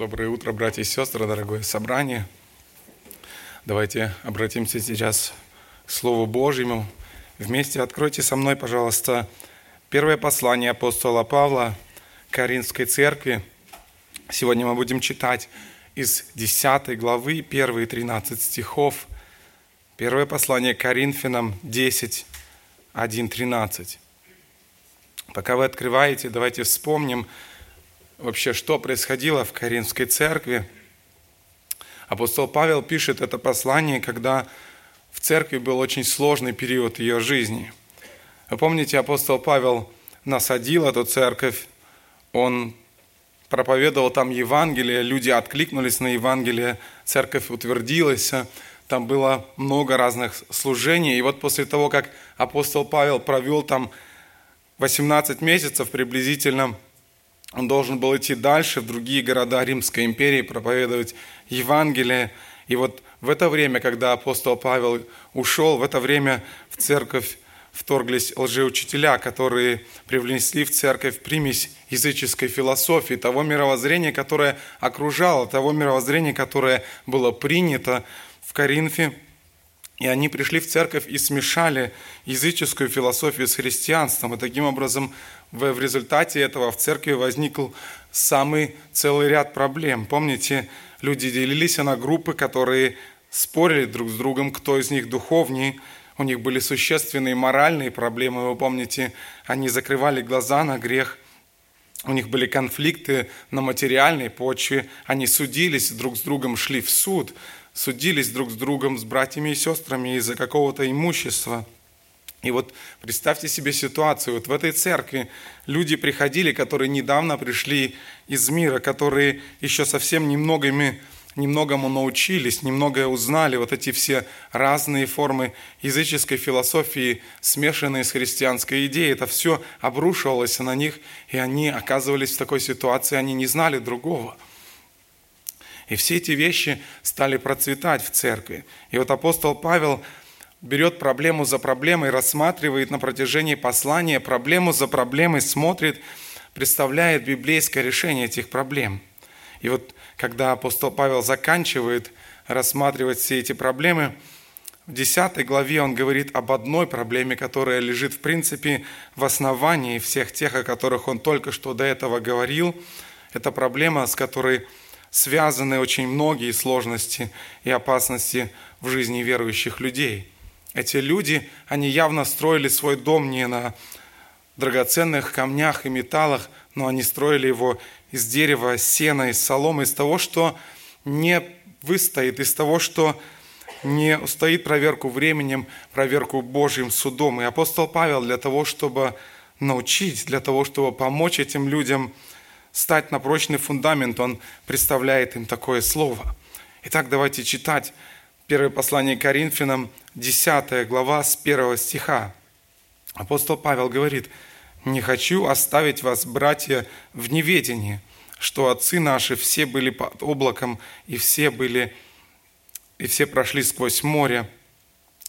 Доброе утро, братья и сестры, дорогое собрание. Давайте обратимся сейчас к Слову Божьему. Вместе откройте со мной, пожалуйста, первое послание апостола Павла Каринской церкви. Сегодня мы будем читать из 10 главы, первые 13 стихов. Первое послание Коринфянам 10, 1, 13. Пока вы открываете, давайте вспомним вообще, что происходило в Каринской церкви. Апостол Павел пишет это послание, когда в церкви был очень сложный период ее жизни. Вы помните, апостол Павел насадил эту церковь, он проповедовал там Евангелие, люди откликнулись на Евангелие, церковь утвердилась, там было много разных служений. И вот после того, как апостол Павел провел там 18 месяцев приблизительно, он должен был идти дальше в другие города Римской империи, проповедовать Евангелие. И вот в это время, когда апостол Павел ушел, в это время в церковь вторглись лжеучителя, которые привнесли в церковь примесь языческой философии, того мировоззрения, которое окружало, того мировоззрения, которое было принято в Коринфе, и они пришли в церковь и смешали языческую философию с христианством. И таким образом в, результате этого в церкви возникл самый целый ряд проблем. Помните, люди делились на группы, которые спорили друг с другом, кто из них духовнее. У них были существенные моральные проблемы. Вы помните, они закрывали глаза на грех. У них были конфликты на материальной почве. Они судились друг с другом, шли в суд – судились друг с другом, с братьями и сестрами из-за какого-то имущества. И вот представьте себе ситуацию, вот в этой церкви люди приходили, которые недавно пришли из мира, которые еще совсем немногими, немногому научились, немногое узнали, вот эти все разные формы языческой философии, смешанные с христианской идеей, это все обрушивалось на них, и они оказывались в такой ситуации, они не знали другого – и все эти вещи стали процветать в церкви. И вот апостол Павел берет проблему за проблемой, рассматривает на протяжении послания проблему за проблемой, смотрит, представляет библейское решение этих проблем. И вот когда апостол Павел заканчивает рассматривать все эти проблемы, в 10 главе он говорит об одной проблеме, которая лежит, в принципе, в основании всех тех, о которых он только что до этого говорил. Это проблема, с которой связаны очень многие сложности и опасности в жизни верующих людей. Эти люди, они явно строили свой дом не на драгоценных камнях и металлах, но они строили его из дерева, сена, из соломы, из того, что не выстоит, из того, что не устоит проверку временем, проверку Божьим судом. И апостол Павел для того, чтобы научить, для того, чтобы помочь этим людям – стать на прочный фундамент, он представляет им такое слово. Итак, давайте читать первое послание Коринфянам, 10 глава с 1 стиха. Апостол Павел говорит, «Не хочу оставить вас, братья, в неведении, что отцы наши все были под облаком, и все были, и все прошли сквозь море,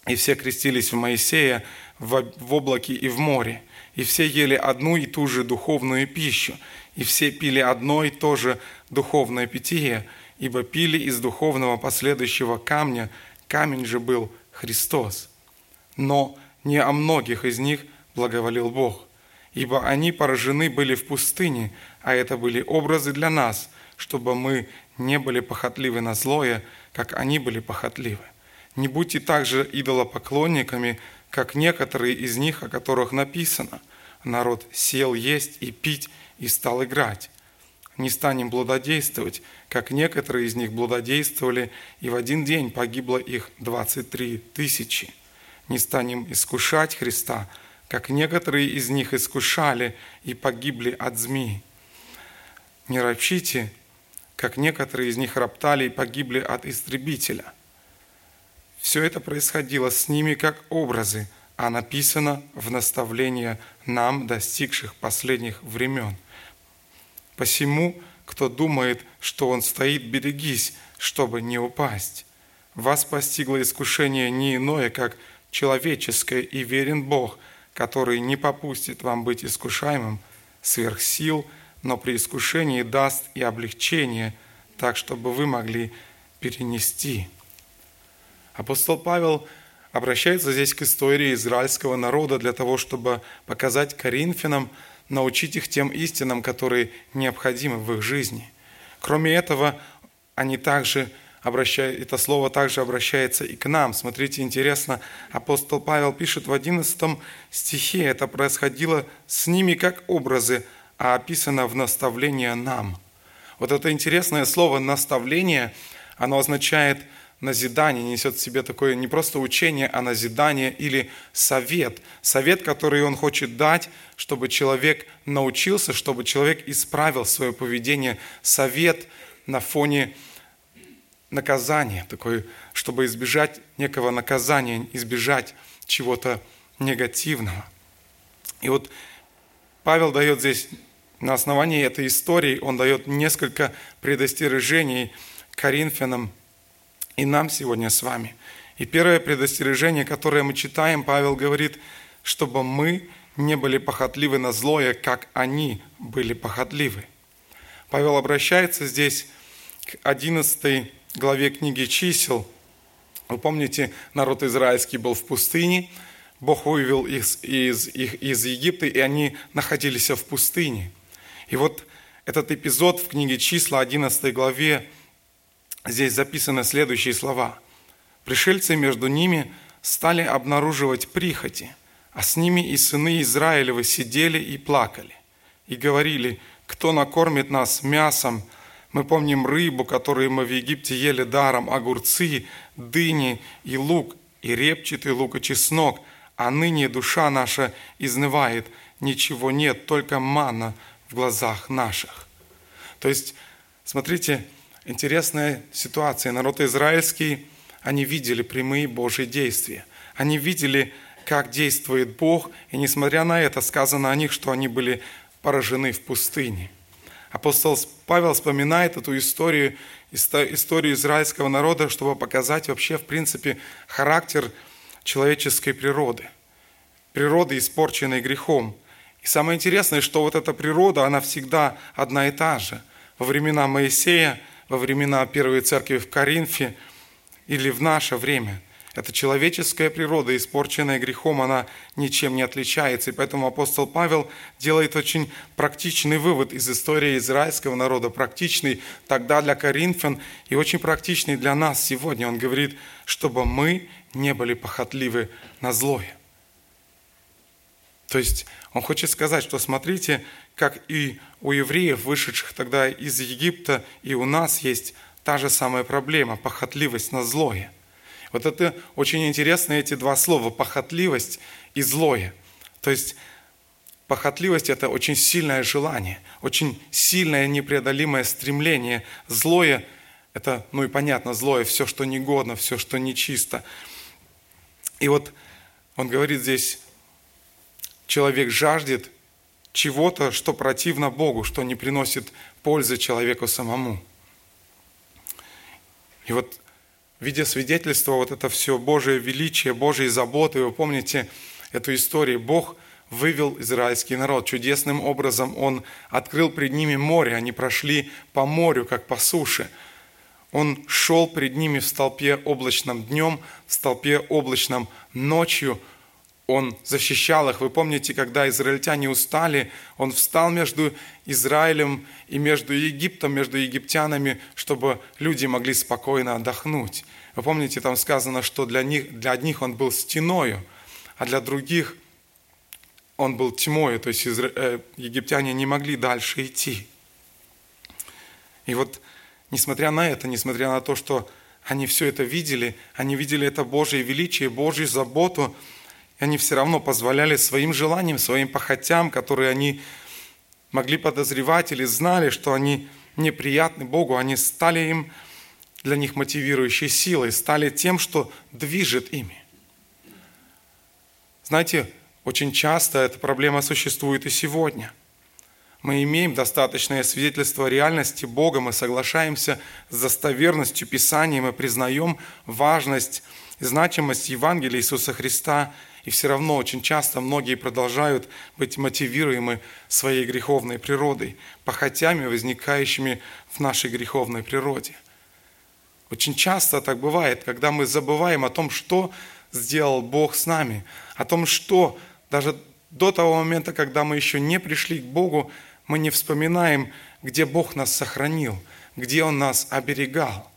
и все крестились в Моисея в, в облаке и в море, и все ели одну и ту же духовную пищу, и все пили одно и то же духовное питье, ибо пили из духовного последующего камня, камень же был Христос. Но не о многих из них благоволил Бог, ибо они поражены были в пустыне, а это были образы для нас, чтобы мы не были похотливы на злое, как они были похотливы. Не будьте также идолопоклонниками, как некоторые из них, о которых написано. Народ сел есть и пить и стал играть. Не станем блудодействовать, как некоторые из них блудодействовали, и в один день погибло их 23 тысячи. Не станем искушать Христа, как некоторые из них искушали и погибли от змеи. Не ропщите, как некоторые из них роптали и погибли от истребителя. Все это происходило с ними как образы, а написано в наставление нам, достигших последних времен – Посему, кто думает, что он стоит, берегись, чтобы не упасть. Вас постигло искушение не иное, как человеческое, и верен Бог, который не попустит вам быть искушаемым сверх сил, но при искушении даст и облегчение, так, чтобы вы могли перенести. Апостол Павел обращается здесь к истории израильского народа для того, чтобы показать коринфянам, научить их тем истинам, которые необходимы в их жизни. Кроме этого, они также обращают, это слово также обращается и к нам. Смотрите, интересно, апостол Павел пишет в 11 стихе, это происходило с ними как образы, а описано в наставление нам. Вот это интересное слово «наставление», оно означает – назидание, несет в себе такое не просто учение, а назидание или совет. Совет, который он хочет дать, чтобы человек научился, чтобы человек исправил свое поведение. Совет на фоне наказания, такой, чтобы избежать некого наказания, избежать чего-то негативного. И вот Павел дает здесь, на основании этой истории, он дает несколько предостережений Коринфянам, и нам сегодня с вами. И первое предостережение, которое мы читаем, Павел говорит, чтобы мы не были похотливы на злое, как они были похотливы. Павел обращается здесь к 11 главе книги чисел. Вы помните, народ израильский был в пустыне, Бог вывел их из, их из Египта, и они находились в пустыне. И вот этот эпизод в книге числа 11 главе здесь записаны следующие слова. «Пришельцы между ними стали обнаруживать прихоти, а с ними и сыны Израилевы сидели и плакали, и говорили, кто накормит нас мясом, мы помним рыбу, которую мы в Египте ели даром, огурцы, дыни и лук, и репчатый лук и чеснок, а ныне душа наша изнывает, ничего нет, только манна в глазах наших». То есть, смотрите, интересная ситуация. Народ израильский, они видели прямые Божьи действия. Они видели, как действует Бог, и несмотря на это, сказано о них, что они были поражены в пустыне. Апостол Павел вспоминает эту историю, историю израильского народа, чтобы показать вообще, в принципе, характер человеческой природы. Природы, испорченной грехом. И самое интересное, что вот эта природа, она всегда одна и та же. Во времена Моисея во времена Первой Церкви в Коринфе или в наше время. Это человеческая природа, испорченная грехом, она ничем не отличается. И поэтому апостол Павел делает очень практичный вывод из истории израильского народа, практичный тогда для коринфян и очень практичный для нас сегодня. Он говорит, чтобы мы не были похотливы на злое. То есть он хочет сказать, что смотрите, как и у евреев, вышедших тогда из Египта, и у нас есть та же самая проблема – похотливость на злое. Вот это очень интересно, эти два слова – похотливость и злое. То есть похотливость – это очень сильное желание, очень сильное непреодолимое стремление. Злое – это, ну и понятно, злое – все, что негодно, все, что нечисто. И вот он говорит здесь, человек жаждет чего-то, что противно Богу, что не приносит пользы человеку самому. И вот, видя свидетельство, вот это все Божие величие, Божьей заботы, вы помните эту историю, Бог вывел израильский народ. Чудесным образом Он открыл пред ними море, они прошли по морю, как по суше. Он шел пред ними в столпе облачном днем, в столпе облачном ночью – он защищал их. Вы помните, когда израильтяне устали, он встал между Израилем и между Египтом, между египтянами, чтобы люди могли спокойно отдохнуть. Вы помните, там сказано, что для, них, для одних он был стеною, а для других он был тьмой, то есть изра... э, египтяне не могли дальше идти. И вот, несмотря на это, несмотря на то, что они все это видели, они видели это Божье величие, Божью заботу, и они все равно позволяли своим желаниям, своим похотям, которые они могли подозревать или знали, что они неприятны Богу, они стали им для них мотивирующей силой, стали тем, что движет ими. Знаете, очень часто эта проблема существует и сегодня. Мы имеем достаточное свидетельство реальности Бога, мы соглашаемся с достоверностью Писания, мы признаем важность значимость Евангелия Иисуса Христа – И все равно очень часто многие продолжают быть мотивируемы своей греховной природой, похотями, возникающими в нашей греховной природе. Очень часто так бывает, когда мы забываем о том, что сделал Бог с нами, о том, что даже до того момента, когда мы еще не пришли к Богу, мы не вспоминаем, где Бог нас сохранил, где Он нас оберегал.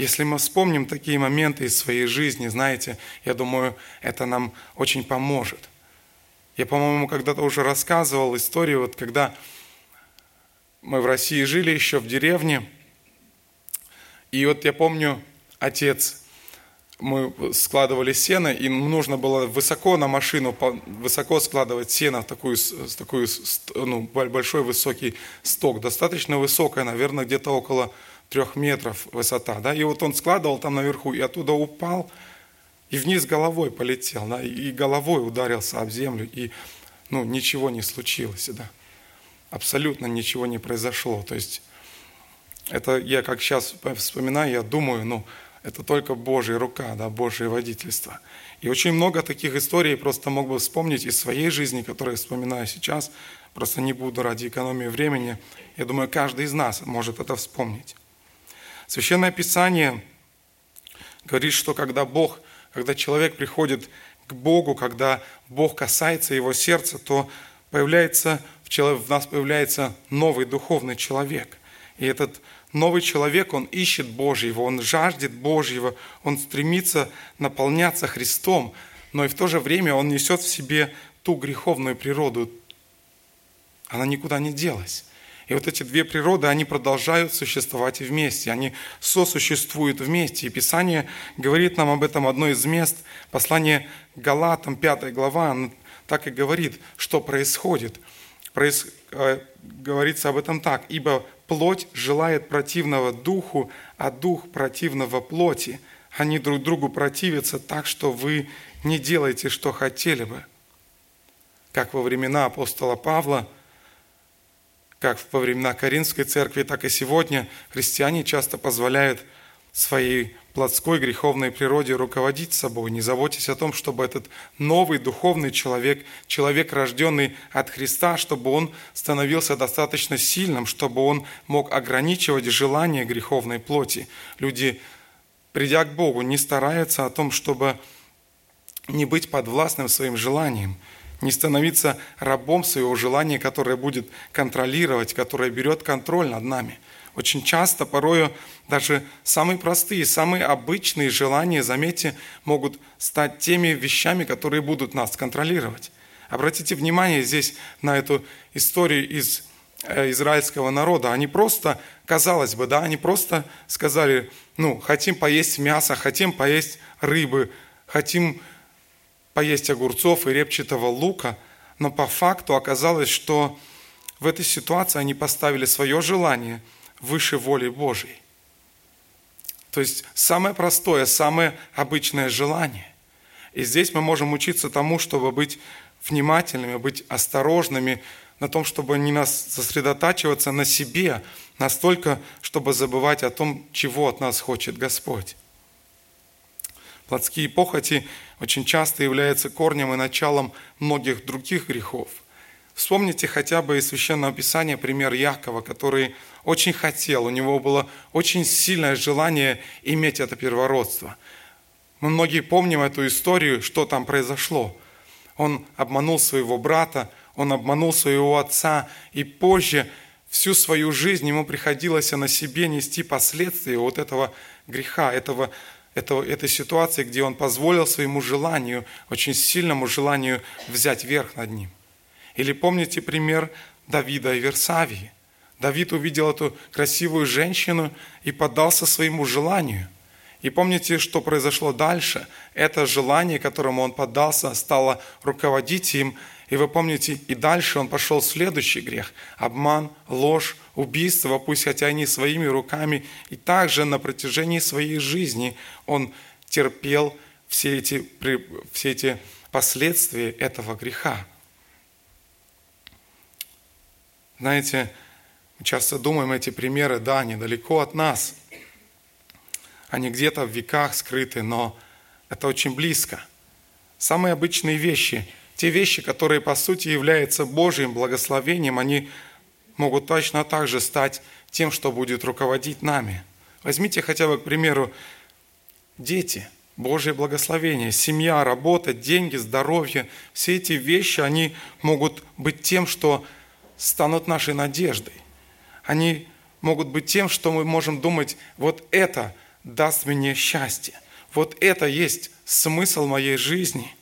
Если мы вспомним такие моменты из своей жизни, знаете, я думаю, это нам очень поможет. Я, по-моему, когда-то уже рассказывал историю, вот когда мы в России жили еще в деревне, и вот я помню, отец, мы складывали сено, и нужно было высоко на машину, высоко складывать сено такую, такую ну, большой высокий сток, достаточно высокая, наверное, где-то около трех метров высота, да, и вот он складывал там наверху, и оттуда упал, и вниз головой полетел, да, и головой ударился об землю, и, ну, ничего не случилось, да, абсолютно ничего не произошло, то есть это я как сейчас вспоминаю, я думаю, ну, это только Божья рука, да, Божье водительство. И очень много таких историй просто мог бы вспомнить из своей жизни, которые вспоминаю сейчас. Просто не буду ради экономии времени. Я думаю, каждый из нас может это вспомнить. Священное Писание говорит, что когда Бог, когда человек приходит к Богу, когда Бог касается его сердца, то появляется, в нас появляется новый духовный человек. И этот новый человек, он ищет Божьего, он жаждет Божьего, он стремится наполняться Христом, но и в то же время он несет в себе ту греховную природу. Она никуда не делась. И вот эти две природы, они продолжают существовать вместе, они сосуществуют вместе. И Писание говорит нам об этом одно из мест, послание Галатам, 5 глава, оно так и говорит, что происходит. Проис... Э, говорится об этом так, «Ибо плоть желает противного духу, а дух противного плоти. Они друг другу противятся так, что вы не делаете, что хотели бы». Как во времена апостола Павла – как во времена Каринской церкви, так и сегодня христиане часто позволяют своей плотской греховной природе руководить собой. Не заботьтесь о том, чтобы этот новый духовный человек, человек, рожденный от Христа, чтобы он становился достаточно сильным, чтобы он мог ограничивать желания греховной плоти. Люди, придя к Богу, не стараются о том, чтобы не быть подвластным своим желаниям, не становиться рабом своего желания, которое будет контролировать, которое берет контроль над нами. Очень часто, порою, даже самые простые, самые обычные желания, заметьте, могут стать теми вещами, которые будут нас контролировать. Обратите внимание здесь на эту историю из э, израильского народа. Они просто, казалось бы, да, они просто сказали, ну, хотим поесть мясо, хотим поесть рыбы, хотим поесть огурцов и репчатого лука, но по факту оказалось, что в этой ситуации они поставили свое желание выше воли Божьей. То есть самое простое, самое обычное желание. И здесь мы можем учиться тому, чтобы быть внимательными, быть осторожными на том, чтобы не нас сосредотачиваться на себе настолько, чтобы забывать о том, чего от нас хочет Господь. Плотские похоти очень часто являются корнем и началом многих других грехов. Вспомните хотя бы из Священного Писания пример Якова, который очень хотел, у него было очень сильное желание иметь это первородство. Мы многие помним эту историю, что там произошло. Он обманул своего брата, он обманул своего отца, и позже всю свою жизнь ему приходилось на себе нести последствия вот этого греха, этого это, этой ситуации, где он позволил своему желанию, очень сильному желанию взять верх над ним. Или помните пример Давида и Версавии. Давид увидел эту красивую женщину и поддался своему желанию. И помните, что произошло дальше? Это желание, которому он поддался, стало руководить им, и вы помните, и дальше он пошел в следующий грех. Обман, ложь, убийство, пусть хотя и не своими руками. И также на протяжении своей жизни он терпел все эти, все эти последствия этого греха. Знаете, мы часто думаем, эти примеры, да, недалеко от нас. Они где-то в веках скрыты, но это очень близко – самые обычные вещи, те вещи, которые по сути являются Божьим благословением, они могут точно так же стать тем, что будет руководить нами. Возьмите хотя бы, к примеру, дети, Божье благословение, семья, работа, деньги, здоровье. Все эти вещи, они могут быть тем, что станут нашей надеждой. Они могут быть тем, что мы можем думать, вот это даст мне счастье. Вот это есть смысл моей жизни.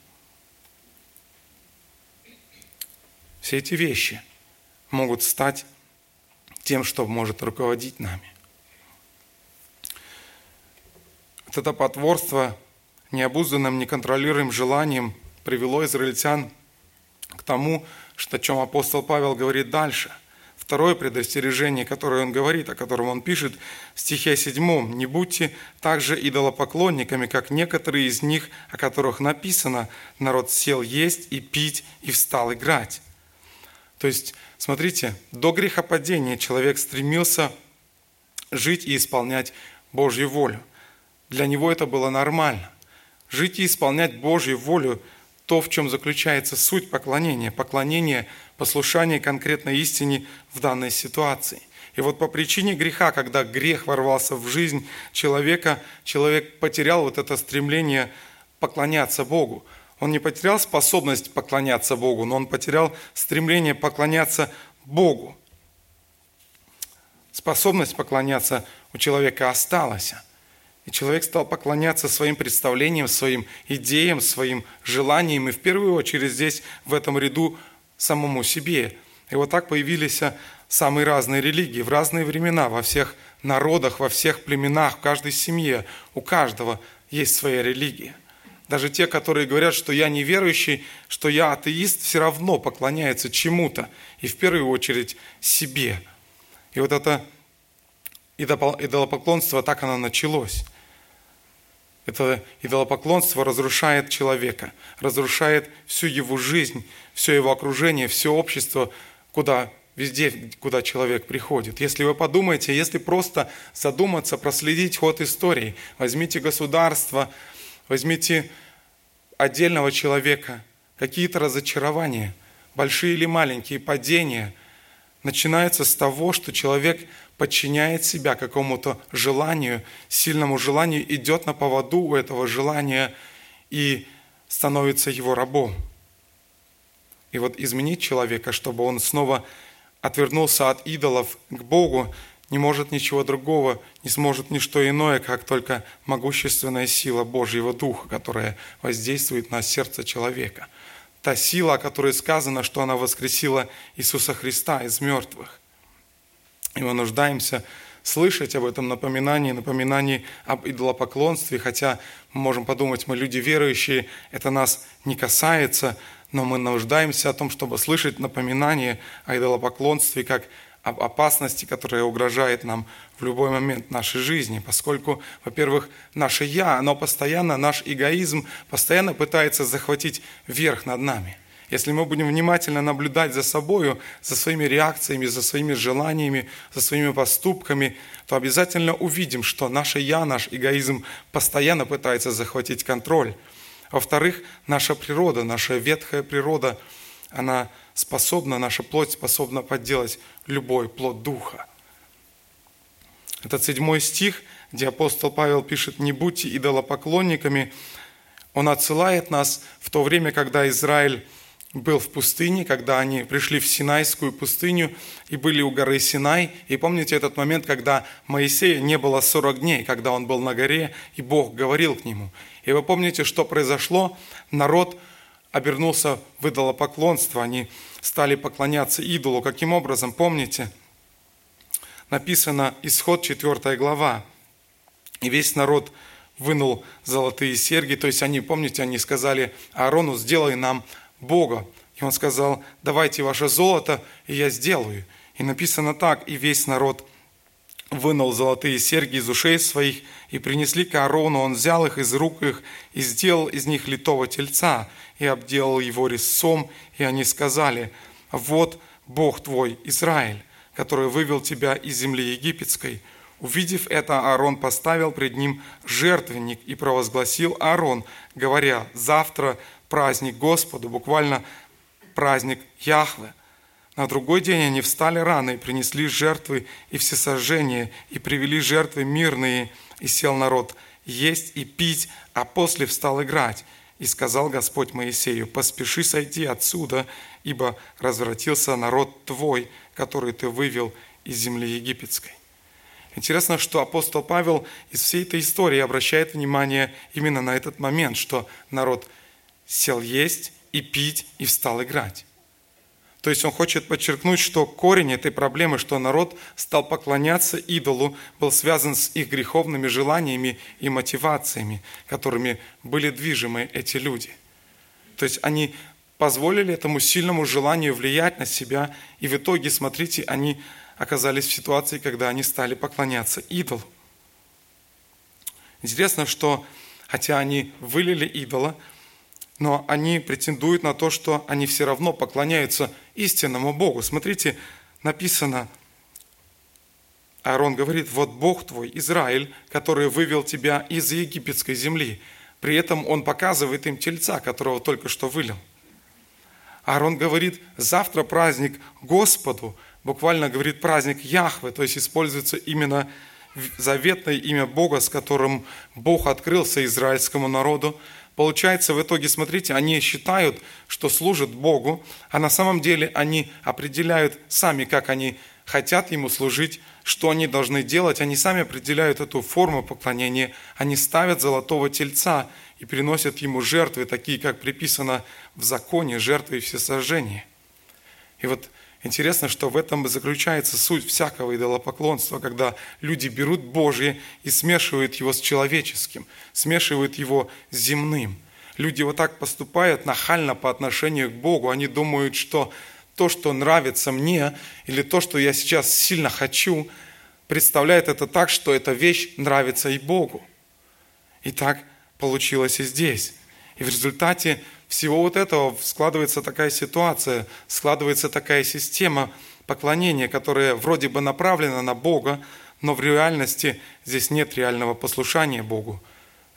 Все эти вещи могут стать тем, что может руководить нами. Вот это потворство необузданным, неконтролируемым желанием привело израильтян к тому, что, о чем апостол Павел говорит дальше. Второе предостережение, которое он говорит, о котором он пишет в стихе 7. «Не будьте также идолопоклонниками, как некоторые из них, о которых написано, народ сел есть и пить и встал играть». То есть, смотрите, до грехопадения человек стремился жить и исполнять Божью волю. Для него это было нормально. Жить и исполнять Божью волю – то, в чем заключается суть поклонения. Поклонение, послушание конкретной истине в данной ситуации. И вот по причине греха, когда грех ворвался в жизнь человека, человек потерял вот это стремление поклоняться Богу. Он не потерял способность поклоняться Богу, но он потерял стремление поклоняться Богу. Способность поклоняться у человека осталась. И человек стал поклоняться своим представлениям, своим идеям, своим желаниям, и в первую очередь здесь, в этом ряду, самому себе. И вот так появились самые разные религии в разные времена, во всех народах, во всех племенах, в каждой семье. У каждого есть своя религия. Даже те, которые говорят, что я неверующий, что я атеист, все равно поклоняются чему-то. И в первую очередь себе. И вот это идолопоклонство, так оно началось. Это идолопоклонство разрушает человека, разрушает всю его жизнь, все его окружение, все общество, куда везде, куда человек приходит. Если вы подумаете, если просто задуматься, проследить ход истории, возьмите государство, возьмите отдельного человека, какие-то разочарования, большие или маленькие падения, начинаются с того, что человек подчиняет себя какому-то желанию, сильному желанию, идет на поводу у этого желания и становится его рабом. И вот изменить человека, чтобы он снова отвернулся от идолов к Богу, не может ничего другого, не сможет ничто иное, как только могущественная сила Божьего Духа, которая воздействует на сердце человека. Та сила, о которой сказано, что она воскресила Иисуса Христа из мертвых. И мы нуждаемся слышать об этом напоминании, напоминании об идолопоклонстве, хотя мы можем подумать, мы люди верующие, это нас не касается, но мы нуждаемся о том, чтобы слышать напоминание о идолопоклонстве как опасности, которая угрожает нам в любой момент нашей жизни, поскольку, во-первых, наше «я», оно постоянно, наш эгоизм постоянно пытается захватить верх над нами – если мы будем внимательно наблюдать за собой, за своими реакциями, за своими желаниями, за своими поступками, то обязательно увидим, что наше «я», наш эгоизм постоянно пытается захватить контроль. Во-вторых, наша природа, наша ветхая природа, она способна, наша плоть способна подделать любой плод духа. Это седьмой стих, где апостол Павел пишет «Не будьте идолопоклонниками», он отсылает нас в то время, когда Израиль был в пустыне, когда они пришли в Синайскую пустыню и были у горы Синай. И помните этот момент, когда Моисея не было 40 дней, когда он был на горе, и Бог говорил к нему. И вы помните, что произошло? Народ обернулся в идолопоклонство, они стали поклоняться идолу. Каким образом? Помните? Написано Исход 4 глава. И весь народ вынул золотые серьги, то есть они, помните, они сказали Аарону, сделай нам Бога. И он сказал, давайте ваше золото, и я сделаю. И написано так, и весь народ вынул золотые серьги из ушей своих и принесли к Аарону. Он взял их из рук их и сделал из них литого тельца и обделал его резцом. И они сказали, вот Бог твой, Израиль, который вывел тебя из земли египетской. Увидев это, Аарон поставил пред ним жертвенник и провозгласил Аарон, говоря, завтра праздник Господу, буквально праздник Яхве. На другой день они встали рано и принесли жертвы и всесожжения, и привели жертвы мирные, и сел народ есть и пить, а после встал играть. И сказал Господь Моисею, поспеши сойти отсюда, ибо развратился народ твой, который ты вывел из земли египетской. Интересно, что апостол Павел из всей этой истории обращает внимание именно на этот момент, что народ сел есть и пить и встал играть. То есть он хочет подчеркнуть, что корень этой проблемы, что народ стал поклоняться идолу, был связан с их греховными желаниями и мотивациями, которыми были движимы эти люди. То есть они позволили этому сильному желанию влиять на себя, и в итоге, смотрите, они оказались в ситуации, когда они стали поклоняться идолу. Интересно, что хотя они вылили идола, но они претендуют на то, что они все равно поклоняются истинному Богу. Смотрите, написано, Аарон говорит, вот Бог твой, Израиль, который вывел тебя из египетской земли. При этом он показывает им тельца, которого только что вылил. Аарон говорит, завтра праздник Господу, буквально говорит праздник Яхве, то есть используется именно заветное имя Бога, с которым Бог открылся израильскому народу, Получается, в итоге, смотрите, они считают, что служат Богу, а на самом деле они определяют сами, как они хотят Ему служить, что они должны делать. Они сами определяют эту форму поклонения. Они ставят золотого тельца и приносят Ему жертвы, такие, как приписано в законе, жертвы и всесожжения. И вот Интересно, что в этом заключается суть всякого идолопоклонства, когда люди берут Божье и смешивают его с человеческим, смешивают его с земным. Люди вот так поступают нахально по отношению к Богу. Они думают, что то, что нравится мне, или то, что я сейчас сильно хочу, представляет это так, что эта вещь нравится и Богу. И так получилось и здесь. И в результате всего вот этого складывается такая ситуация, складывается такая система поклонения, которая вроде бы направлена на Бога, но в реальности здесь нет реального послушания Богу.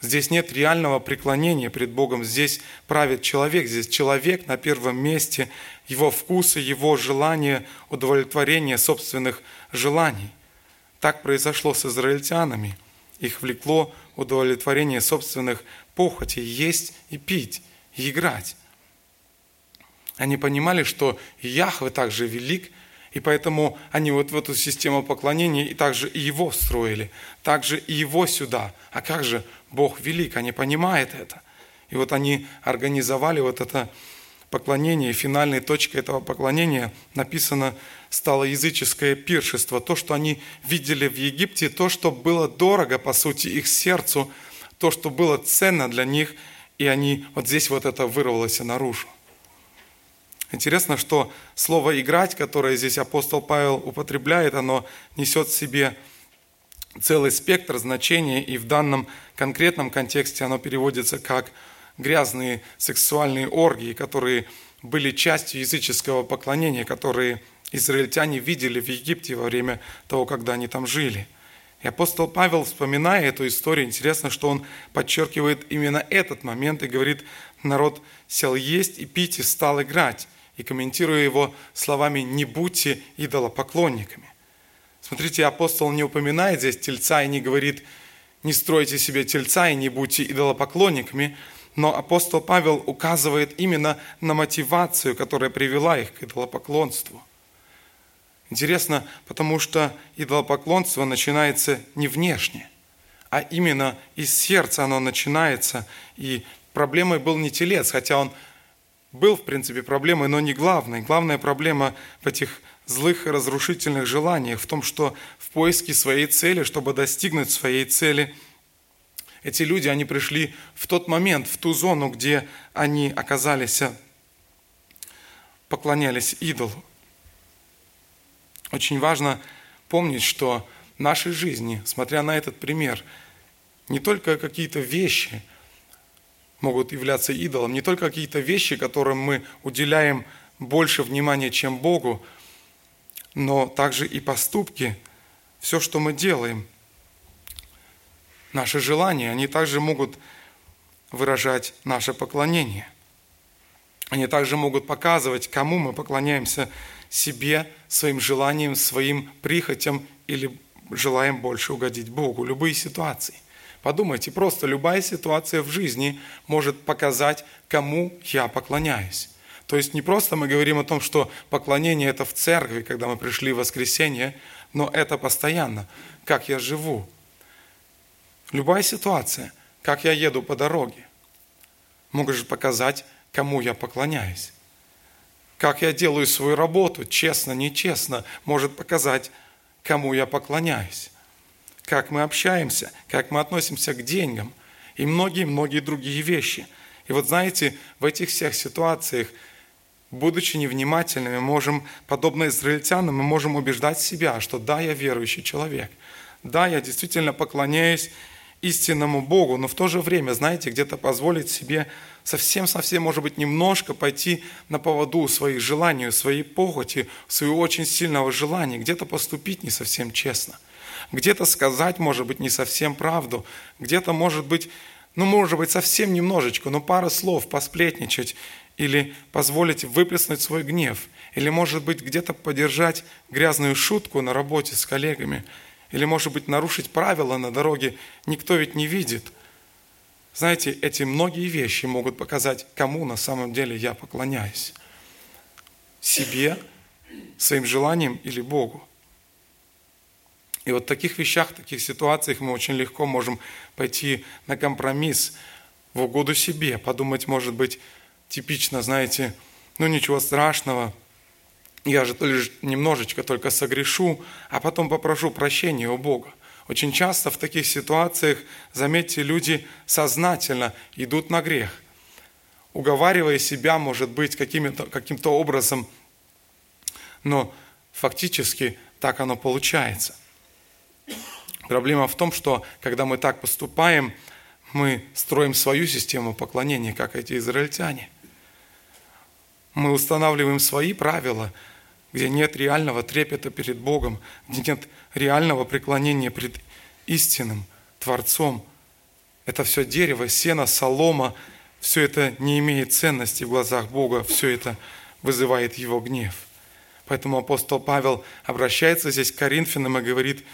Здесь нет реального преклонения пред Богом. Здесь правит человек. Здесь человек на первом месте, его вкусы, его желания, удовлетворение собственных желаний. Так произошло с израильтянами. Их влекло удовлетворение собственных похотей есть и пить играть. Они понимали, что Яхве также велик, и поэтому они вот в эту систему поклонения и также и его встроили, также и его сюда. А как же Бог велик, они понимают это. И вот они организовали вот это поклонение, финальной точкой этого поклонения написано стало языческое пиршество. То, что они видели в Египте, то, что было дорого, по сути, их сердцу, то, что было ценно для них – и они, вот здесь вот это вырвалось наружу. Интересно, что слово «играть», которое здесь апостол Павел употребляет, оно несет в себе целый спектр значений, и в данном конкретном контексте оно переводится как грязные сексуальные оргии, которые были частью языческого поклонения, которые израильтяне видели в Египте во время того, когда они там жили – и апостол Павел, вспоминая эту историю, интересно, что он подчеркивает именно этот момент и говорит, народ сел есть и пить и стал играть. И комментируя его словами «не будьте идолопоклонниками». Смотрите, апостол не упоминает здесь тельца и не говорит «не стройте себе тельца и не будьте идолопоклонниками», но апостол Павел указывает именно на мотивацию, которая привела их к идолопоклонству – Интересно, потому что идолопоклонство начинается не внешне, а именно из сердца оно начинается. И проблемой был не телец, хотя он был, в принципе, проблемой, но не главной. Главная проблема в этих злых и разрушительных желаниях, в том, что в поиске своей цели, чтобы достигнуть своей цели, эти люди, они пришли в тот момент, в ту зону, где они оказались, поклонялись идолу. Очень важно помнить, что в нашей жизни, смотря на этот пример, не только какие-то вещи могут являться идолом, не только какие-то вещи, которым мы уделяем больше внимания, чем Богу, но также и поступки, все, что мы делаем, наши желания, они также могут выражать наше поклонение. Они также могут показывать, кому мы поклоняемся себе, своим желаниям, своим прихотям или желаем больше угодить Богу. Любые ситуации. Подумайте, просто любая ситуация в жизни может показать, кому я поклоняюсь. То есть не просто мы говорим о том, что поклонение это в церкви, когда мы пришли в воскресенье, но это постоянно, как я живу. Любая ситуация, как я еду по дороге, может показать, кому я поклоняюсь. Как я делаю свою работу, честно, нечестно, может показать, кому я поклоняюсь. Как мы общаемся, как мы относимся к деньгам и многие-многие другие вещи. И вот знаете, в этих всех ситуациях, будучи невнимательными, можем, подобно израильтянам, мы можем убеждать себя, что да, я верующий человек, да, я действительно поклоняюсь истинному Богу, но в то же время, знаете, где-то позволить себе совсем-совсем, может быть, немножко пойти на поводу своих желаний, своей похоти, своего очень сильного желания, где-то поступить не совсем честно, где-то сказать, может быть, не совсем правду, где-то, может быть, ну, может быть, совсем немножечко, но пара слов посплетничать или позволить выплеснуть свой гнев, или, может быть, где-то поддержать грязную шутку на работе с коллегами – или, может быть, нарушить правила на дороге, никто ведь не видит. Знаете, эти многие вещи могут показать, кому на самом деле я поклоняюсь. Себе, своим желаниям или Богу. И вот в таких вещах, в таких ситуациях мы очень легко можем пойти на компромисс в угоду себе, подумать, может быть, типично, знаете, ну ничего страшного, я же лишь немножечко только согрешу, а потом попрошу прощения у Бога. Очень часто в таких ситуациях, заметьте, люди сознательно идут на грех, уговаривая себя, может быть, каким-то каким образом, но фактически так оно получается. Проблема в том, что когда мы так поступаем, мы строим свою систему поклонения, как эти израильтяне. Мы устанавливаем свои правила – где нет реального трепета перед Богом, где нет реального преклонения пред истинным Творцом. Это все дерево, сено, солома, все это не имеет ценности в глазах Бога, все это вызывает Его гнев. Поэтому апостол Павел обращается здесь к Коринфянам и говорит,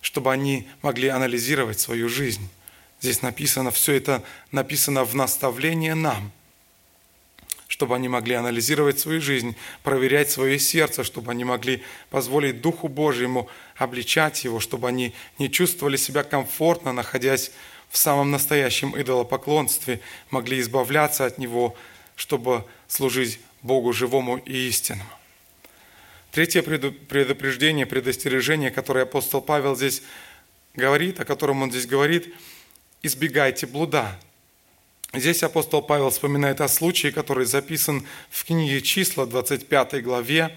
чтобы они могли анализировать свою жизнь. Здесь написано, все это написано в наставление нам – чтобы они могли анализировать свою жизнь, проверять свое сердце, чтобы они могли позволить Духу Божьему обличать его, чтобы они не чувствовали себя комфортно, находясь в самом настоящем идолопоклонстве, могли избавляться от него, чтобы служить Богу живому и истинному. Третье предупреждение, предостережение, которое апостол Павел здесь говорит, о котором он здесь говорит, избегайте блуда. Здесь апостол Павел вспоминает о случае, который записан в книге числа 25 главе,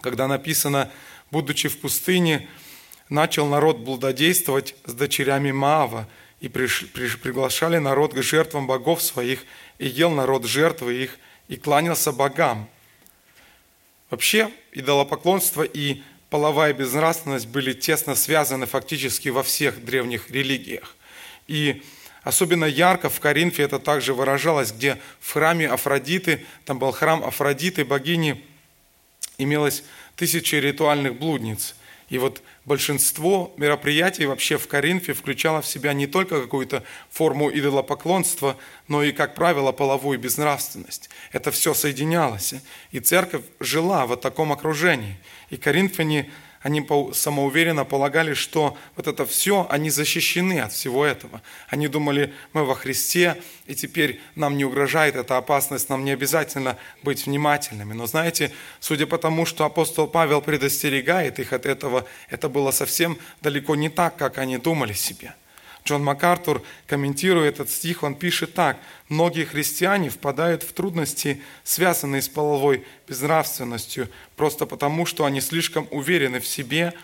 когда написано, будучи в пустыне, начал народ блудодействовать с дочерями Маава, и приглашали народ к жертвам богов своих, и ел народ жертвы их, и кланялся богам. Вообще, идолопоклонство и половая безнравственность были тесно связаны фактически во всех древних религиях. И Особенно ярко в Коринфе это также выражалось, где в храме Афродиты, там был храм Афродиты, богини, имелось тысячи ритуальных блудниц. И вот большинство мероприятий вообще в Коринфе включало в себя не только какую-то форму идолопоклонства, но и, как правило, половую безнравственность. Это все соединялось. И церковь жила в таком окружении. И коринфяне они самоуверенно полагали, что вот это все, они защищены от всего этого. Они думали, мы во Христе, и теперь нам не угрожает эта опасность, нам не обязательно быть внимательными. Но знаете, судя по тому, что апостол Павел предостерегает их от этого, это было совсем далеко не так, как они думали себе – Джон МакАртур, комментируя этот стих, он пишет так. «Многие христиане впадают в трудности, связанные с половой безнравственностью, просто потому, что они слишком уверены в себе,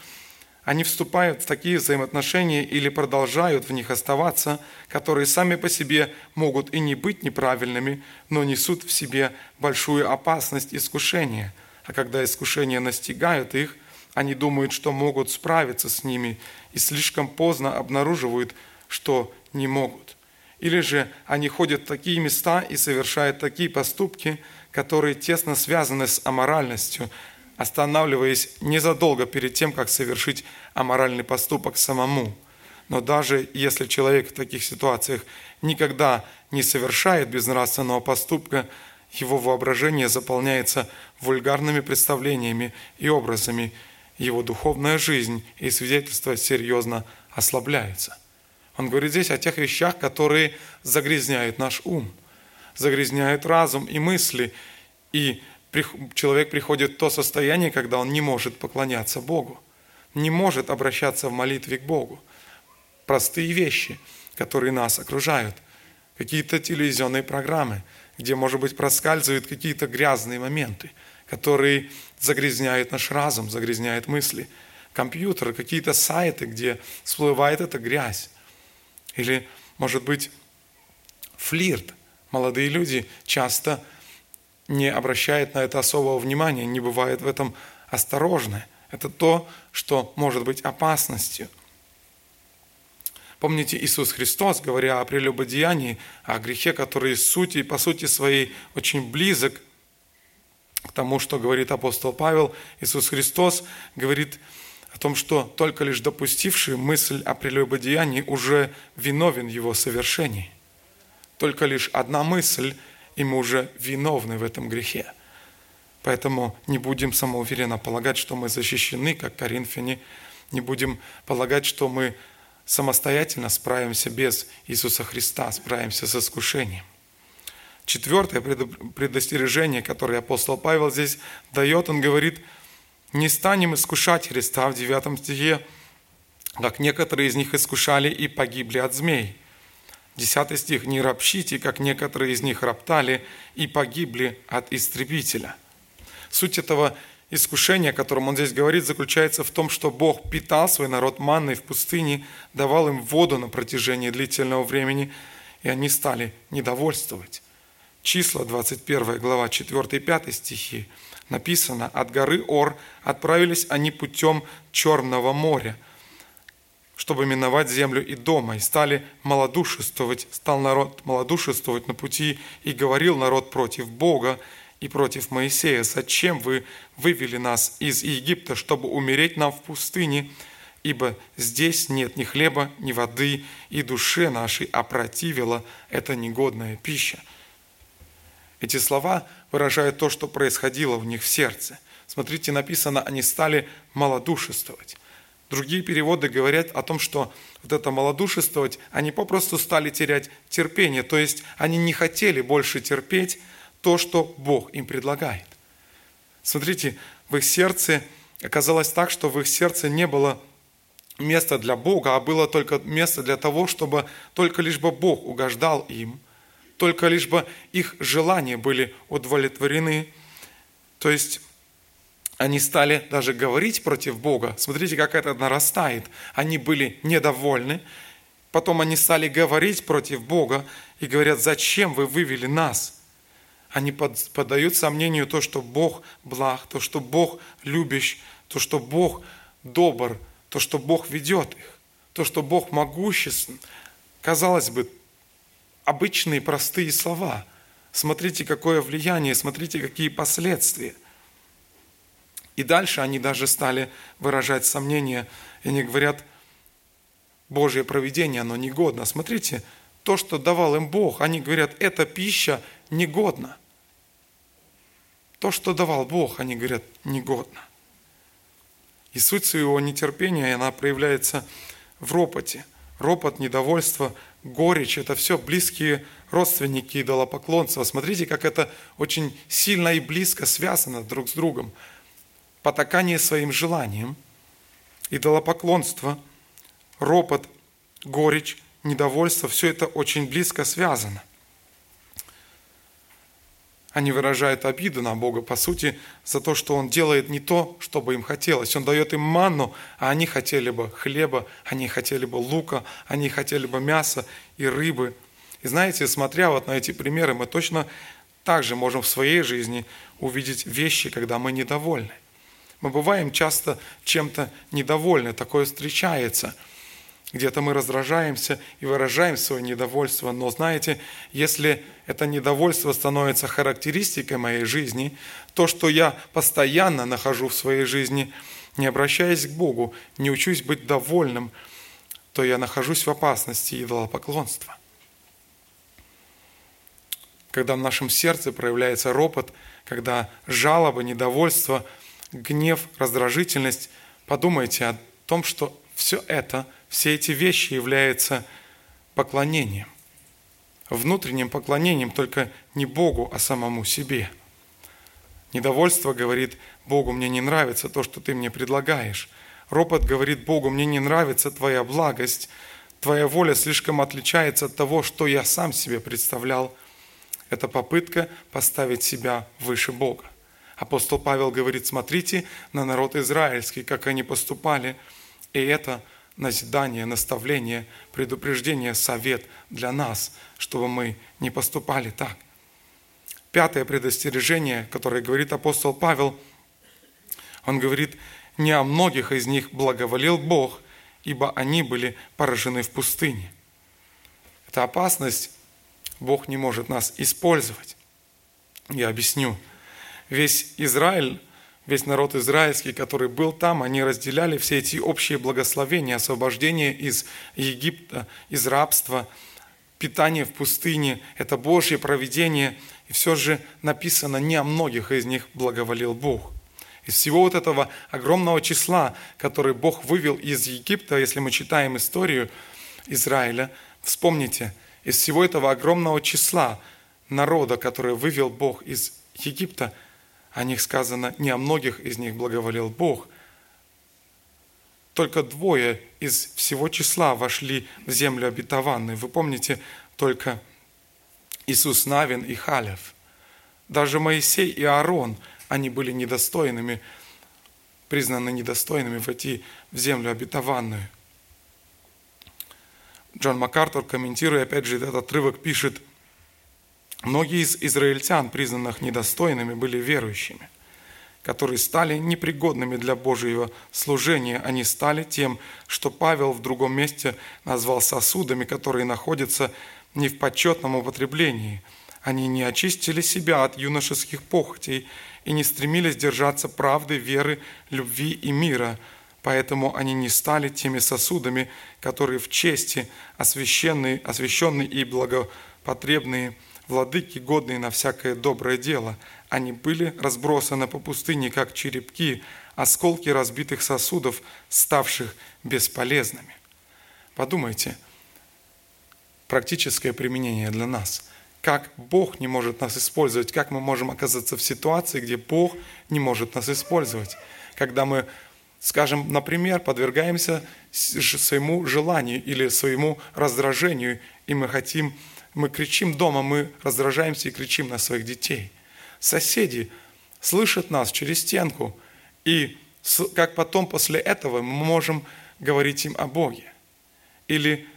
они вступают в такие взаимоотношения или продолжают в них оставаться, которые сами по себе могут и не быть неправильными, но несут в себе большую опасность искушения. А когда искушения настигают их, они думают, что могут справиться с ними, и слишком поздно обнаруживают, что не могут. Или же они ходят в такие места и совершают такие поступки, которые тесно связаны с аморальностью, останавливаясь незадолго перед тем, как совершить аморальный поступок самому. Но даже если человек в таких ситуациях никогда не совершает безнравственного поступка, его воображение заполняется вульгарными представлениями и образами, его духовная жизнь и свидетельство серьезно ослабляется. Он говорит здесь о тех вещах, которые загрязняют наш ум, загрязняют разум и мысли, и человек приходит в то состояние, когда он не может поклоняться Богу, не может обращаться в молитве к Богу. Простые вещи, которые нас окружают, какие-то телевизионные программы, где, может быть, проскальзывают какие-то грязные моменты, которые загрязняют наш разум, загрязняют мысли. Компьютер, какие-то сайты, где всплывает эта грязь. Или, может быть, флирт. Молодые люди часто не обращают на это особого внимания, не бывают в этом осторожны. Это то, что может быть опасностью. Помните, Иисус Христос, говоря о прелюбодеянии, о грехе, который сути, по сути своей очень близок к тому, что говорит апостол Павел, Иисус Христос говорит о том, что только лишь допустивший мысль о прелюбодеянии уже виновен его совершении. Только лишь одна мысль, и мы уже виновны в этом грехе. Поэтому не будем самоуверенно полагать, что мы защищены, как коринфяне, не будем полагать, что мы самостоятельно справимся без Иисуса Христа, справимся с искушением. Четвертое предостережение, которое апостол Павел здесь дает, он говорит, не станем искушать Христа в 9 стихе, как некоторые из них искушали и погибли от змей. Десятый стих, не ропщите, как некоторые из них роптали и погибли от истребителя. Суть этого искушение, о котором он здесь говорит, заключается в том, что Бог питал свой народ манной в пустыне, давал им воду на протяжении длительного времени, и они стали недовольствовать. Числа, 21 глава, 4 и 5 стихи написано, «От горы Ор отправились они путем Черного моря, чтобы миновать землю и дома, и стали малодушествовать, стал народ малодушествовать на пути, и говорил народ против Бога, и против Моисея, зачем вы вывели нас из Египта, чтобы умереть нам в пустыне, ибо здесь нет ни хлеба, ни воды, и душе нашей опротивила эта негодная пища». Эти слова выражают то, что происходило у них в сердце. Смотрите, написано, они стали малодушествовать. Другие переводы говорят о том, что вот это малодушествовать, они попросту стали терять терпение, то есть они не хотели больше терпеть, то, что Бог им предлагает. Смотрите, в их сердце оказалось так, что в их сердце не было места для Бога, а было только место для того, чтобы только лишь бы Бог угождал им, только лишь бы их желания были удовлетворены. То есть они стали даже говорить против Бога. Смотрите, как это нарастает. Они были недовольны. Потом они стали говорить против Бога и говорят, зачем вы вывели нас – они подают сомнению то, что Бог благ, то, что Бог любящ, то, что Бог добр, то, что Бог ведет их, то, что Бог могуществен. Казалось бы, обычные простые слова. Смотрите, какое влияние, смотрите, какие последствия. И дальше они даже стали выражать сомнения, и они говорят, Божье провидение, оно негодно. Смотрите, то, что давал им Бог, они говорят, эта пища негодна. То, что давал Бог, они говорят, негодно. И суть своего нетерпения, она проявляется в ропоте. Ропот, недовольство, горечь – это все близкие родственники идолопоклонства. Смотрите, как это очень сильно и близко связано друг с другом. Потакание своим желанием, идолопоклонство, ропот, горечь, недовольство – все это очень близко связано они выражают обиду на Бога, по сути, за то, что Он делает не то, что бы им хотелось. Он дает им манну, а они хотели бы хлеба, они хотели бы лука, они хотели бы мяса и рыбы. И знаете, смотря вот на эти примеры, мы точно также можем в своей жизни увидеть вещи, когда мы недовольны. Мы бываем часто чем-то недовольны, такое встречается. Где-то мы раздражаемся и выражаем свое недовольство, но знаете, если это недовольство становится характеристикой моей жизни, то, что я постоянно нахожу в своей жизни, не обращаясь к Богу, не учусь быть довольным, то я нахожусь в опасности идолопоклонства. Когда в нашем сердце проявляется ропот, когда жалоба, недовольство, гнев, раздражительность, подумайте о том, что все это – все эти вещи являются поклонением. Внутренним поклонением только не Богу, а самому себе. Недовольство говорит Богу, мне не нравится то, что ты мне предлагаешь. Ропот говорит Богу, мне не нравится твоя благость, твоя воля слишком отличается от того, что я сам себе представлял. Это попытка поставить себя выше Бога. Апостол Павел говорит, смотрите на народ израильский, как они поступали, и это – назидание, наставление, предупреждение, совет для нас, чтобы мы не поступали так. Пятое предостережение, которое говорит апостол Павел, он говорит, не о многих из них благоволил Бог, ибо они были поражены в пустыне. Это опасность, Бог не может нас использовать. Я объясню. Весь Израиль весь народ израильский, который был там, они разделяли все эти общие благословения, освобождение из Египта, из рабства, питание в пустыне, это Божье проведение. И все же написано, не о многих из них благоволил Бог. Из всего вот этого огромного числа, который Бог вывел из Египта, если мы читаем историю Израиля, вспомните, из всего этого огромного числа народа, который вывел Бог из Египта – о них сказано, не о многих из них благоволил Бог. Только двое из всего числа вошли в землю обетованную. Вы помните, только Иисус Навин и Халев. Даже Моисей и Аарон, они были недостойными, признаны недостойными войти в землю обетованную. Джон МакАртур, комментируя опять же этот отрывок, пишет, Многие из израильтян, признанных недостойными, были верующими, которые стали непригодными для Божьего служения. Они стали тем, что Павел в другом месте назвал сосудами, которые находятся не в почетном употреблении. Они не очистили себя от юношеских похотей и не стремились держаться правды, веры, любви и мира, поэтому они не стали теми сосудами, которые в чести освященные, освященные и благопотребные – владыки, годные на всякое доброе дело. Они были разбросаны по пустыне, как черепки, осколки разбитых сосудов, ставших бесполезными. Подумайте, практическое применение для нас. Как Бог не может нас использовать, как мы можем оказаться в ситуации, где Бог не может нас использовать. Когда мы, скажем, например, подвергаемся своему желанию или своему раздражению, и мы хотим мы кричим дома, мы раздражаемся и кричим на своих детей. Соседи слышат нас через стенку, и как потом после этого мы можем говорить им о Боге. Или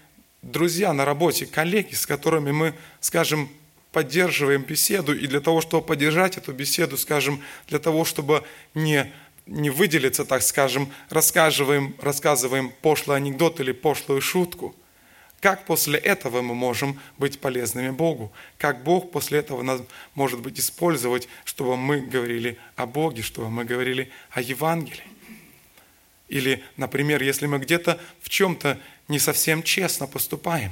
друзья на работе, коллеги, с которыми мы, скажем, поддерживаем беседу, и для того, чтобы поддержать эту беседу, скажем, для того, чтобы не, не выделиться, так скажем, рассказываем, рассказываем пошлый анекдот или пошлую шутку – как после этого мы можем быть полезными Богу? Как Бог после этого нас может быть использовать, чтобы мы говорили о Боге, чтобы мы говорили о Евангелии? Или, например, если мы где-то в чем-то не совсем честно поступаем,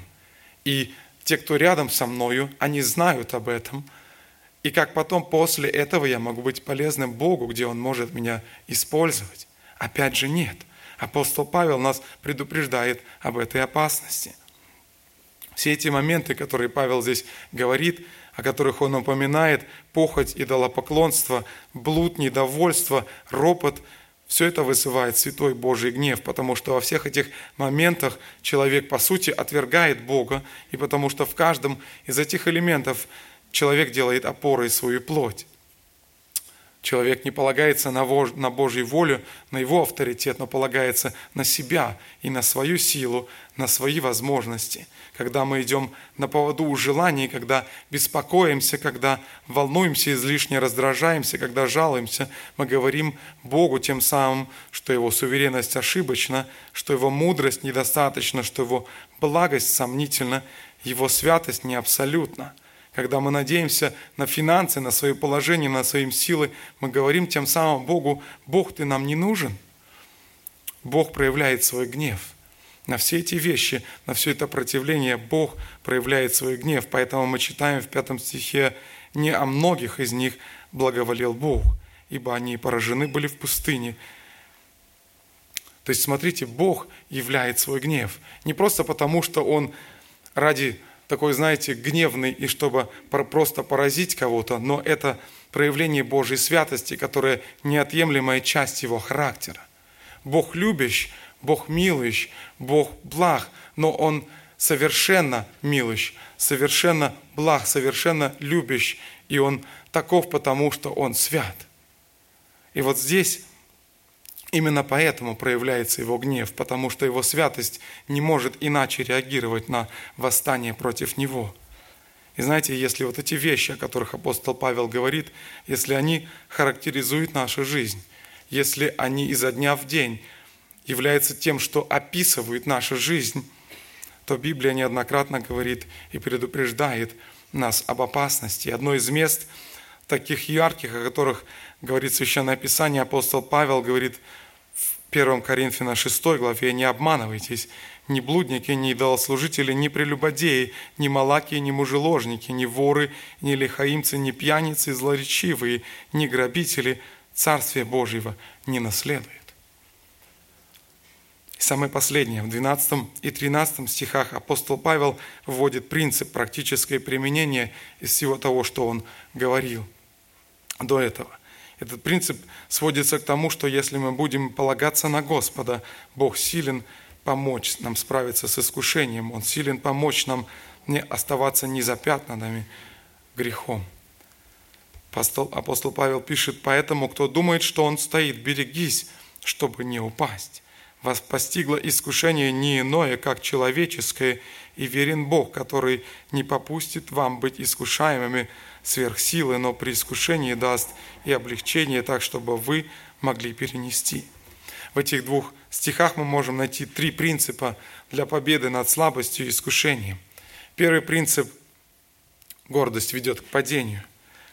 и те, кто рядом со мною, они знают об этом, и как потом после этого я могу быть полезным Богу, где Он может меня использовать? Опять же, нет. Апостол Павел нас предупреждает об этой опасности – все эти моменты, которые Павел здесь говорит, о которых он упоминает, похоть, идолопоклонство, блуд, недовольство, ропот, все это вызывает святой Божий гнев, потому что во всех этих моментах человек, по сути, отвергает Бога, и потому что в каждом из этих элементов человек делает опорой свою плоть. Человек не полагается на, Бож, на Божью волю, на его авторитет, но полагается на себя и на свою силу, на свои возможности. Когда мы идем на поводу у желаний, когда беспокоимся, когда волнуемся, излишне раздражаемся, когда жалуемся, мы говорим Богу тем самым, что Его суверенность ошибочна, что Его мудрость недостаточна, что Его благость сомнительна, Его святость не абсолютна – когда мы надеемся на финансы, на свое положение, на свои силы, мы говорим тем самым Богу, Бог, ты нам не нужен. Бог проявляет свой гнев. На все эти вещи, на все это противление Бог проявляет свой гнев. Поэтому мы читаем в пятом стихе, не о многих из них благоволел Бог, ибо они поражены были в пустыне. То есть, смотрите, Бог являет свой гнев. Не просто потому, что Он ради такой, знаете, гневный и чтобы просто поразить кого-то, но это проявление Божьей святости, которая неотъемлемая часть Его характера. Бог любящ, Бог милыщ, Бог благ, но Он совершенно милыщ, совершенно благ, совершенно любящ, и Он таков, потому что Он свят. И вот здесь Именно поэтому проявляется его гнев, потому что его святость не может иначе реагировать на восстание против него. И знаете, если вот эти вещи, о которых апостол Павел говорит, если они характеризуют нашу жизнь, если они изо дня в день являются тем, что описывают нашу жизнь, то Библия неоднократно говорит и предупреждает нас об опасности. Одно из мест таких ярких, о которых говорит Священное Писание, апостол Павел говорит в 1 Коринфянам 6 главе, «Не обманывайтесь, ни блудники, ни идолослужители, ни прелюбодеи, ни малаки, ни мужеложники, ни воры, ни лихаимцы, ни пьяницы, злоречивые, ни грабители. Царствие Божьего не наследуют». И самое последнее, в 12 и 13 стихах апостол Павел вводит принцип практическое применение из всего того, что он говорил до этого. Этот принцип сводится к тому, что если мы будем полагаться на Господа, Бог силен помочь нам справиться с искушением, Он силен помочь нам не оставаться незапятнанными грехом. Апостол, апостол Павел пишет, «Поэтому, кто думает, что он стоит, берегись, чтобы не упасть. Вас постигло искушение не иное, как человеческое, и верен Бог, который не попустит вам быть искушаемыми сверх силы, но при искушении даст и облегчение так, чтобы вы могли перенести. В этих двух стихах мы можем найти три принципа для победы над слабостью и искушением. Первый принцип – гордость ведет к падению.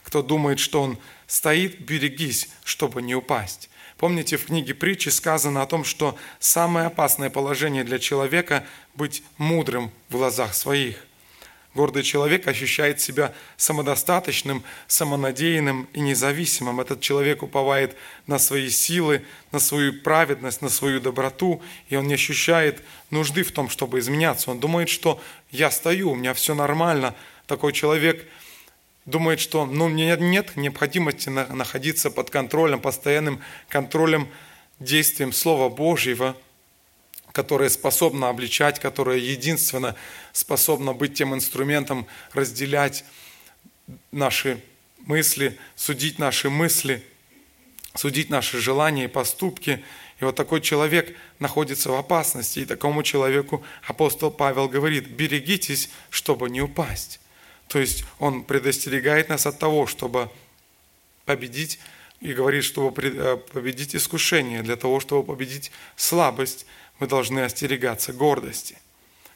Кто думает, что он стоит, берегись, чтобы не упасть. Помните, в книге притчи сказано о том, что самое опасное положение для человека – быть мудрым в глазах своих. Гордый человек ощущает себя самодостаточным, самонадеянным и независимым. Этот человек уповает на свои силы, на свою праведность, на свою доброту, и он не ощущает нужды в том, чтобы изменяться. Он думает, что я стою, у меня все нормально. Такой человек думает, что ну, мне нет необходимости находиться под контролем, постоянным контролем действием Слова Божьего – которое способно обличать, которое единственно способно быть тем инструментом разделять наши мысли, судить наши мысли, судить наши желания и поступки. И вот такой человек находится в опасности. И такому человеку апостол Павел говорит, берегитесь, чтобы не упасть. То есть он предостерегает нас от того, чтобы победить и говорит, чтобы э, победить искушение, для того, чтобы победить слабость, мы должны остерегаться гордости.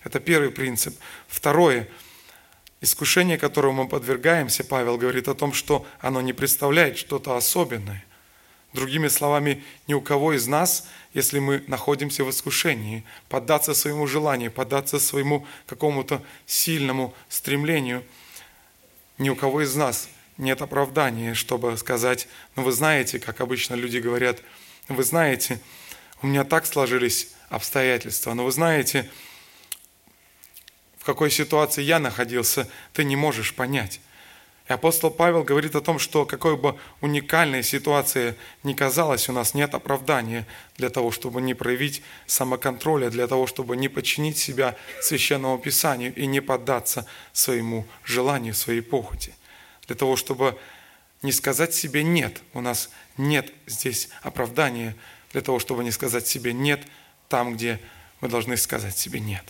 Это первый принцип. Второе. Искушение, которому мы подвергаемся, Павел говорит о том, что оно не представляет что-то особенное. Другими словами, ни у кого из нас, если мы находимся в искушении, поддаться своему желанию, поддаться своему какому-то сильному стремлению, ни у кого из нас нет оправдания, чтобы сказать, ну вы знаете, как обычно люди говорят, вы знаете, у меня так сложились обстоятельства. Но вы знаете, в какой ситуации я находился, ты не можешь понять. И апостол Павел говорит о том, что какой бы уникальной ситуации ни казалось, у нас нет оправдания для того, чтобы не проявить самоконтроля, для того, чтобы не подчинить себя священному писанию и не поддаться своему желанию, своей похоти. Для того, чтобы не сказать себе «нет». У нас нет здесь оправдания для того, чтобы не сказать себе «нет» там, где мы должны сказать себе «нет».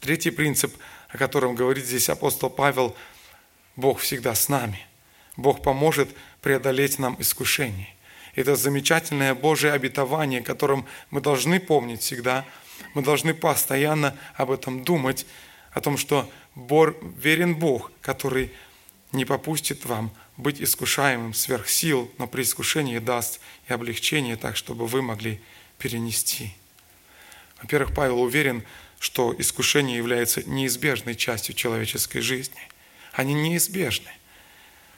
Третий принцип, о котором говорит здесь апостол Павел, Бог всегда с нами. Бог поможет преодолеть нам искушение. Это замечательное Божье обетование, которым мы должны помнить всегда. Мы должны постоянно об этом думать, о том, что верен Бог, который не попустит вам быть искушаемым сверх сил, но при искушении даст и облегчение так, чтобы вы могли перенести. Во-первых, Павел уверен, что искушение является неизбежной частью человеческой жизни. Они неизбежны.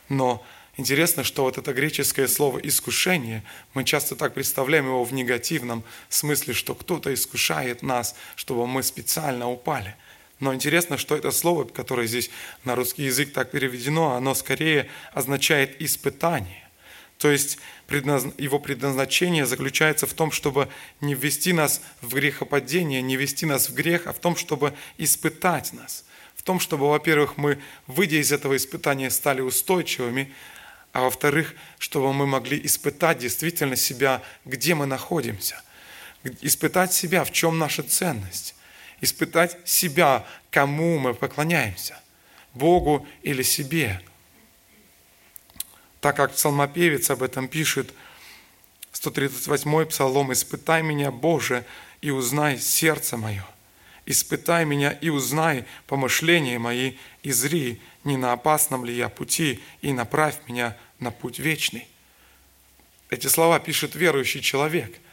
Но интересно, что вот это греческое слово «искушение», мы часто так представляем его в негативном смысле, что кто-то искушает нас, чтобы мы специально упали. Но интересно, что это слово, которое здесь на русский язык так переведено, оно скорее означает «испытание». То есть его предназначение заключается в том, чтобы не ввести нас в грехопадение, не ввести нас в грех, а в том, чтобы испытать нас. В том, чтобы, во-первых, мы, выйдя из этого испытания, стали устойчивыми, а во-вторых, чтобы мы могли испытать действительно себя, где мы находимся. Испытать себя, в чем наша ценность испытать себя, кому мы поклоняемся, Богу или себе. Так как псалмопевец об этом пишет, 138-й псалом «Испытай меня, Боже, и узнай сердце мое. Испытай меня и узнай помышления мои, и зри, не на опасном ли я пути, и направь меня на путь вечный». Эти слова пишет верующий человек –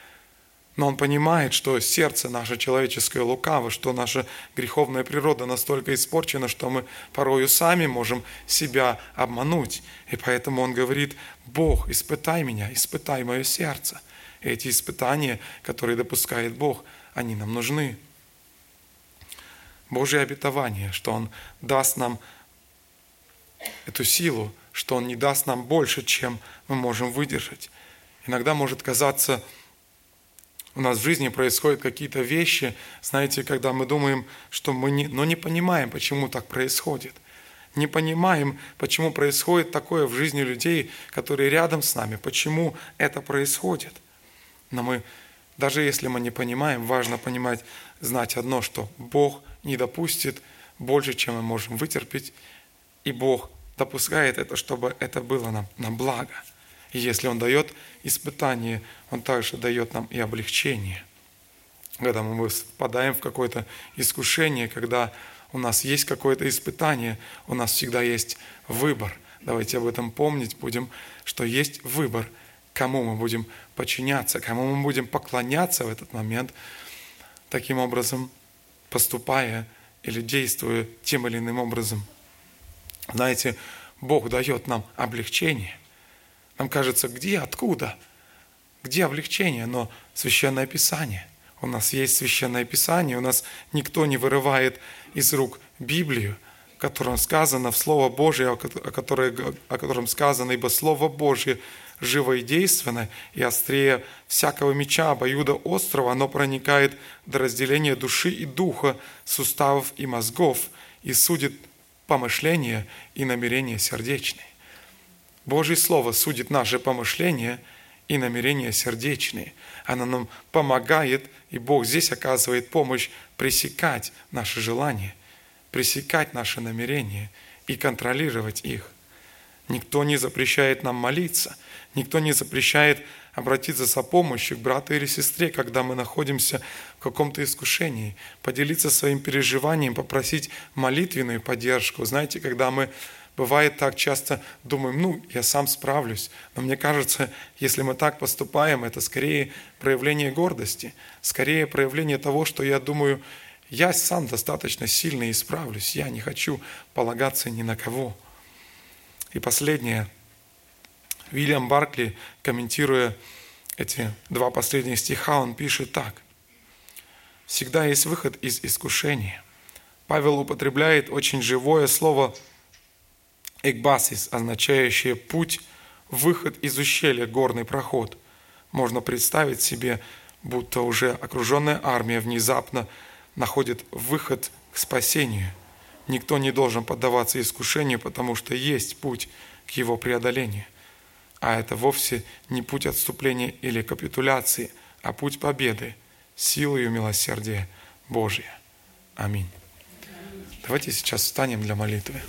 но он понимает, что сердце наше человеческое лукаво, что наша греховная природа настолько испорчена, что мы порою сами можем себя обмануть. И поэтому он говорит, Бог, испытай меня, испытай мое сердце. И эти испытания, которые допускает Бог, они нам нужны. Божье обетование, что Он даст нам эту силу, что Он не даст нам больше, чем мы можем выдержать. Иногда может казаться, у нас в жизни происходят какие-то вещи, знаете, когда мы думаем, что мы не, но не понимаем, почему так происходит. Не понимаем, почему происходит такое в жизни людей, которые рядом с нами, почему это происходит. Но мы, даже если мы не понимаем, важно понимать, знать одно, что Бог не допустит больше, чем мы можем вытерпеть, и Бог допускает это, чтобы это было нам на благо – и если Он дает испытание, Он также дает нам и облегчение. Когда мы впадаем в какое-то искушение, когда у нас есть какое-то испытание, у нас всегда есть выбор. Давайте об этом помнить будем, что есть выбор, кому мы будем подчиняться, кому мы будем поклоняться в этот момент, таким образом поступая или действуя тем или иным образом. Знаете, Бог дает нам облегчение. Нам кажется, где, откуда, где облегчение, но Священное Писание. У нас есть Священное Писание, у нас никто не вырывает из рук Библию, в котором сказано в Слово Божие, о котором, о котором сказано, ибо Слово Божие живо и действенно, и острее всякого меча, обоюда острова, оно проникает до разделения души и духа, суставов и мозгов, и судит помышления и намерения сердечные. Божье Слово судит наши помышления и намерения сердечные. Оно нам помогает, и Бог здесь оказывает помощь пресекать наши желания, пресекать наши намерения и контролировать их. Никто не запрещает нам молиться, никто не запрещает обратиться за помощью к брату или сестре, когда мы находимся в каком-то искушении, поделиться своим переживанием, попросить молитвенную поддержку. Знаете, когда мы Бывает так часто думаем, ну, я сам справлюсь. Но мне кажется, если мы так поступаем, это скорее проявление гордости, скорее проявление того, что я думаю, я сам достаточно сильный и справлюсь, я не хочу полагаться ни на кого. И последнее. Вильям Баркли, комментируя эти два последних стиха, он пишет так. «Всегда есть выход из искушения». Павел употребляет очень живое слово Экбасис, означающее «путь», «выход из ущелья», «горный проход». Можно представить себе, будто уже окруженная армия внезапно находит выход к спасению. Никто не должен поддаваться искушению, потому что есть путь к его преодолению. А это вовсе не путь отступления или капитуляции, а путь победы, силою милосердия Божия. Аминь. Давайте сейчас встанем для молитвы.